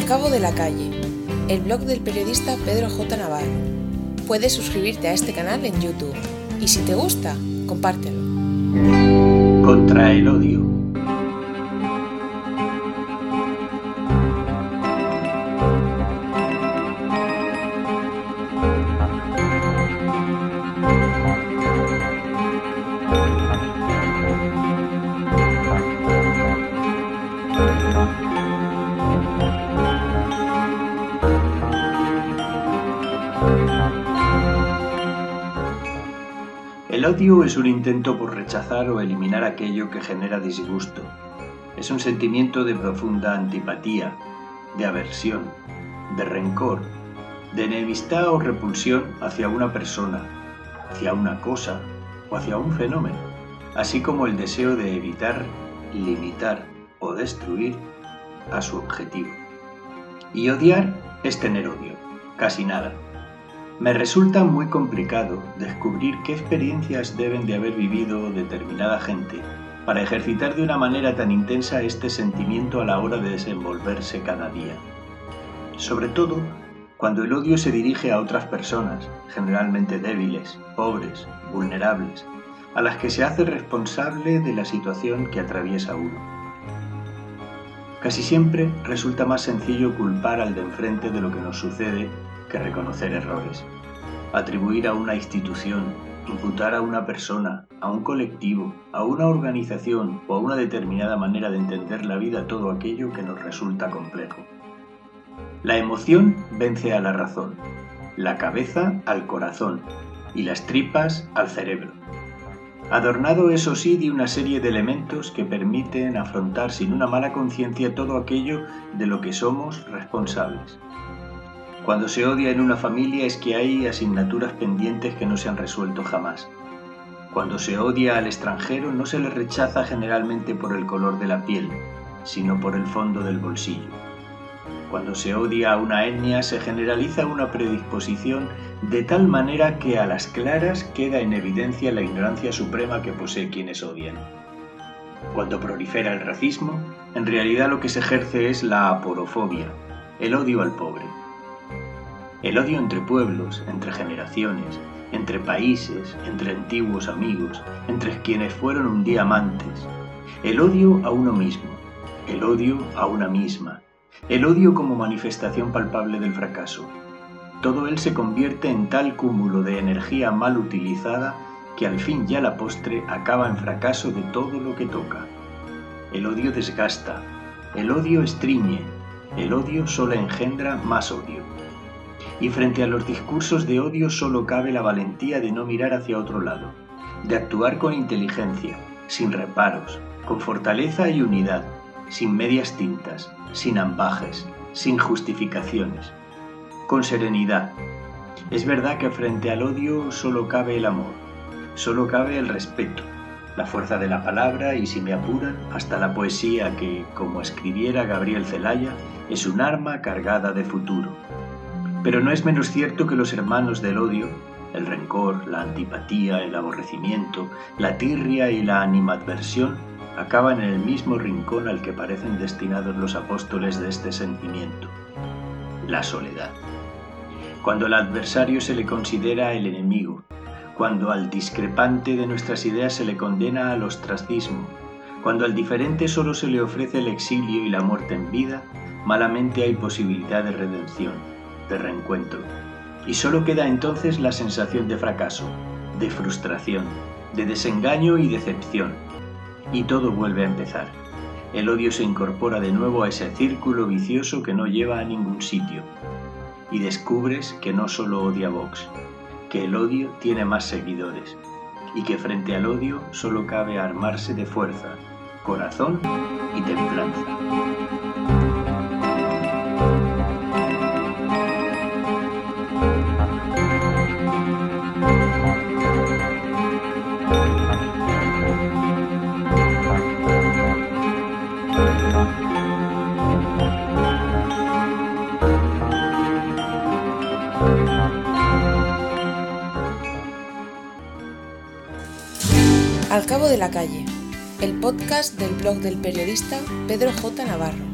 Al cabo de la calle, el blog del periodista Pedro J. Navarro. Puedes suscribirte a este canal en YouTube y si te gusta, compártelo. Contra el odio. El odio es un intento por rechazar o eliminar aquello que genera disgusto. Es un sentimiento de profunda antipatía, de aversión, de rencor, de enemistad o repulsión hacia una persona, hacia una cosa o hacia un fenómeno, así como el deseo de evitar, limitar o destruir a su objetivo. Y odiar es tener odio, casi nada. Me resulta muy complicado descubrir qué experiencias deben de haber vivido determinada gente para ejercitar de una manera tan intensa este sentimiento a la hora de desenvolverse cada día. Sobre todo cuando el odio se dirige a otras personas, generalmente débiles, pobres, vulnerables, a las que se hace responsable de la situación que atraviesa uno. Casi siempre resulta más sencillo culpar al de enfrente de lo que nos sucede que reconocer errores. Atribuir a una institución, imputar a una persona, a un colectivo, a una organización o a una determinada manera de entender la vida todo aquello que nos resulta complejo. La emoción vence a la razón, la cabeza al corazón y las tripas al cerebro. Adornado eso sí de una serie de elementos que permiten afrontar sin una mala conciencia todo aquello de lo que somos responsables. Cuando se odia en una familia es que hay asignaturas pendientes que no se han resuelto jamás. Cuando se odia al extranjero no se le rechaza generalmente por el color de la piel, sino por el fondo del bolsillo. Cuando se odia a una etnia se generaliza una predisposición de tal manera que a las claras queda en evidencia la ignorancia suprema que posee quienes odian. Cuando prolifera el racismo, en realidad lo que se ejerce es la aporofobia, el odio al pobre. El odio entre pueblos, entre generaciones, entre países, entre antiguos amigos, entre quienes fueron un día amantes. El odio a uno mismo, el odio a una misma, el odio como manifestación palpable del fracaso. Todo él se convierte en tal cúmulo de energía mal utilizada que al fin y a la postre acaba en fracaso de todo lo que toca. El odio desgasta, el odio estriñe, el odio solo engendra más odio y frente a los discursos de odio solo cabe la valentía de no mirar hacia otro lado, de actuar con inteligencia, sin reparos, con fortaleza y unidad, sin medias tintas, sin ambajes, sin justificaciones, con serenidad. Es verdad que frente al odio solo cabe el amor, solo cabe el respeto, la fuerza de la palabra y, si me apuran, hasta la poesía que, como escribiera Gabriel Zelaya, es un arma cargada de futuro. Pero no es menos cierto que los hermanos del odio, el rencor, la antipatía, el aborrecimiento, la tirria y la animadversión, acaban en el mismo rincón al que parecen destinados los apóstoles de este sentimiento, la soledad. Cuando al adversario se le considera el enemigo, cuando al discrepante de nuestras ideas se le condena al ostracismo, cuando al diferente solo se le ofrece el exilio y la muerte en vida, malamente hay posibilidad de redención de reencuentro. Y solo queda entonces la sensación de fracaso, de frustración, de desengaño y decepción. Y todo vuelve a empezar. El odio se incorpora de nuevo a ese círculo vicioso que no lleva a ningún sitio. Y descubres que no solo odia Vox, que el odio tiene más seguidores y que frente al odio solo cabe armarse de fuerza, corazón y templanza. Al Cabo de la Calle, el podcast del blog del periodista Pedro J. Navarro.